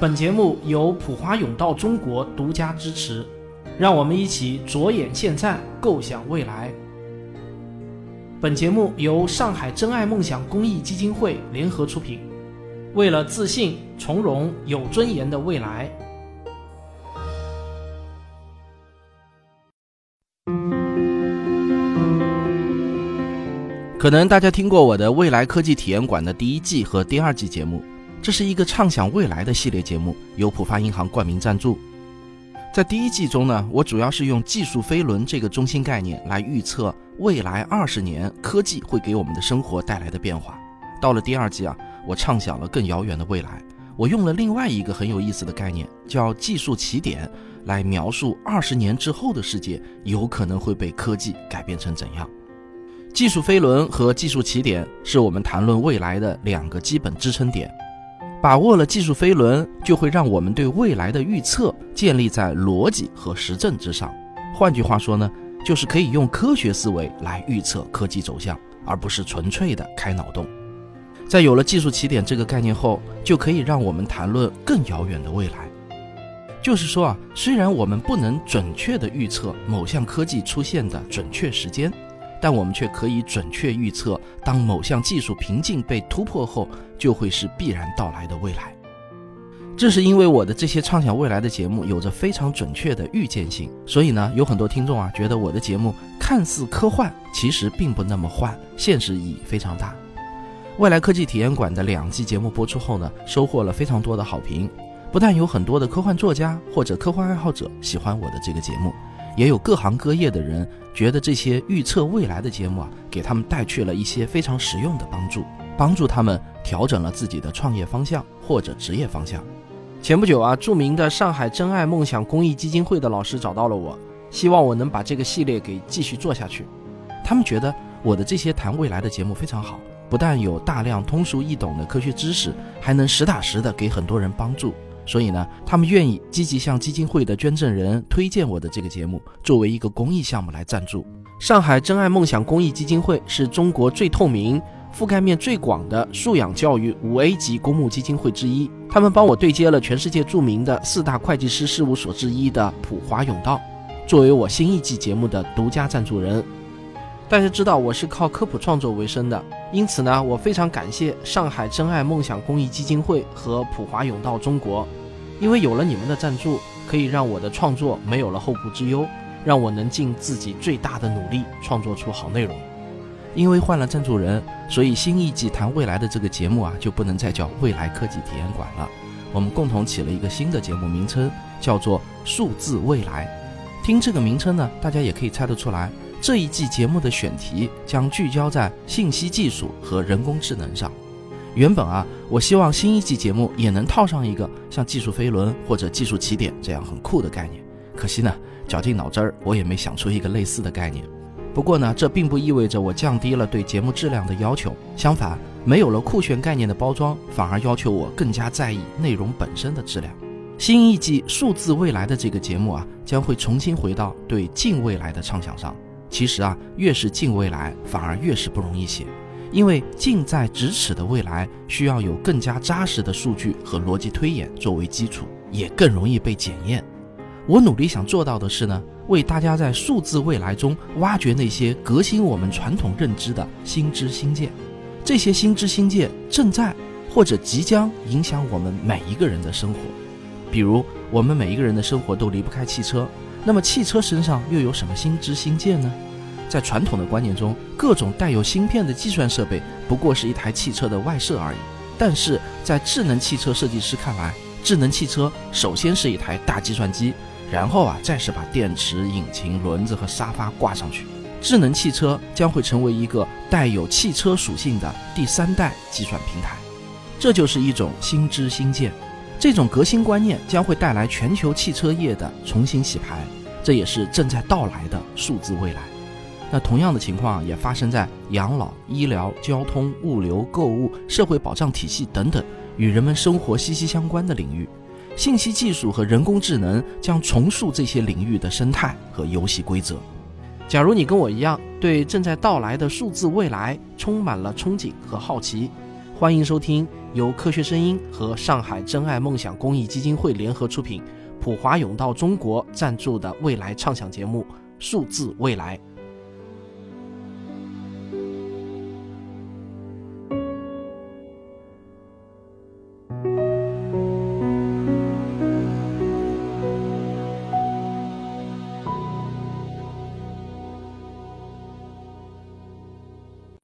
本节目由普华永道中国独家支持，让我们一起着眼现在，构想未来。本节目由上海真爱梦想公益基金会联合出品，为了自信、从容、有尊严的未来。可能大家听过我的未来科技体验馆的第一季和第二季节目，这是一个畅想未来的系列节目，由浦发银行冠名赞助。在第一季中呢，我主要是用技术飞轮这个中心概念来预测未来二十年科技会给我们的生活带来的变化。到了第二季啊，我畅想了更遥远的未来，我用了另外一个很有意思的概念，叫技术起点，来描述二十年之后的世界有可能会被科技改变成怎样。技术飞轮和技术起点是我们谈论未来的两个基本支撑点。把握了技术飞轮，就会让我们对未来的预测建立在逻辑和实证之上。换句话说呢，就是可以用科学思维来预测科技走向，而不是纯粹的开脑洞。在有了技术起点这个概念后，就可以让我们谈论更遥远的未来。就是说啊，虽然我们不能准确的预测某项科技出现的准确时间。但我们却可以准确预测，当某项技术瓶颈被突破后，就会是必然到来的未来。正是因为我的这些畅想未来的节目有着非常准确的预见性，所以呢，有很多听众啊觉得我的节目看似科幻，其实并不那么幻，现实意义非常大。未来科技体验馆的两季节目播出后呢，收获了非常多的好评，不但有很多的科幻作家或者科幻爱好者喜欢我的这个节目。也有各行各业的人觉得这些预测未来的节目啊，给他们带去了一些非常实用的帮助，帮助他们调整了自己的创业方向或者职业方向。前不久啊，著名的上海真爱梦想公益基金会的老师找到了我，希望我能把这个系列给继续做下去。他们觉得我的这些谈未来的节目非常好，不但有大量通俗易懂的科学知识，还能实打实的给很多人帮助。所以呢，他们愿意积极向基金会的捐赠人推荐我的这个节目，作为一个公益项目来赞助。上海真爱梦想公益基金会是中国最透明、覆盖面最广的素养教育五 A 级公募基金会之一。他们帮我对接了全世界著名的四大会计师事务所之一的普华永道，作为我新一季节目的独家赞助人。大家知道我是靠科普创作为生的，因此呢，我非常感谢上海真爱梦想公益基金会和普华永道中国。因为有了你们的赞助，可以让我的创作没有了后顾之忧，让我能尽自己最大的努力创作出好内容。因为换了赞助人，所以新一季谈未来的这个节目啊，就不能再叫未来科技体验馆了。我们共同起了一个新的节目名称，叫做数字未来。听这个名称呢，大家也可以猜得出来，这一季节目的选题将聚焦在信息技术和人工智能上。原本啊，我希望新一季节目也能套上一个像技术飞轮或者技术起点这样很酷的概念。可惜呢，绞尽脑汁儿，我也没想出一个类似的概念。不过呢，这并不意味着我降低了对节目质量的要求。相反，没有了酷炫概念的包装，反而要求我更加在意内容本身的质量。新一季数字未来的这个节目啊，将会重新回到对近未来的畅想上。其实啊，越是近未来，反而越是不容易写。因为近在咫尺的未来需要有更加扎实的数据和逻辑推演作为基础，也更容易被检验。我努力想做到的是呢，为大家在数字未来中挖掘那些革新我们传统认知的新知新见。这些新知新见正在或者即将影响我们每一个人的生活。比如，我们每一个人的生活都离不开汽车，那么汽车身上又有什么新知新见呢？在传统的观念中，各种带有芯片的计算设备不过是一台汽车的外设而已。但是在智能汽车设计师看来，智能汽车首先是一台大计算机，然后啊，再是把电池、引擎、轮子和沙发挂上去。智能汽车将会成为一个带有汽车属性的第三代计算平台。这就是一种新知新见。这种革新观念将会带来全球汽车业的重新洗牌，这也是正在到来的数字未来。那同样的情况也发生在养老、医疗、交通、物流、购物、社会保障体系等等与人们生活息息相关的领域。信息技术和人工智能将重塑这些领域的生态和游戏规则。假如你跟我一样，对正在到来的数字未来充满了憧憬和好奇，欢迎收听由科学声音和上海真爱梦想公益基金会联合出品，普华永道中国赞助的未来畅想节目《数字未来》。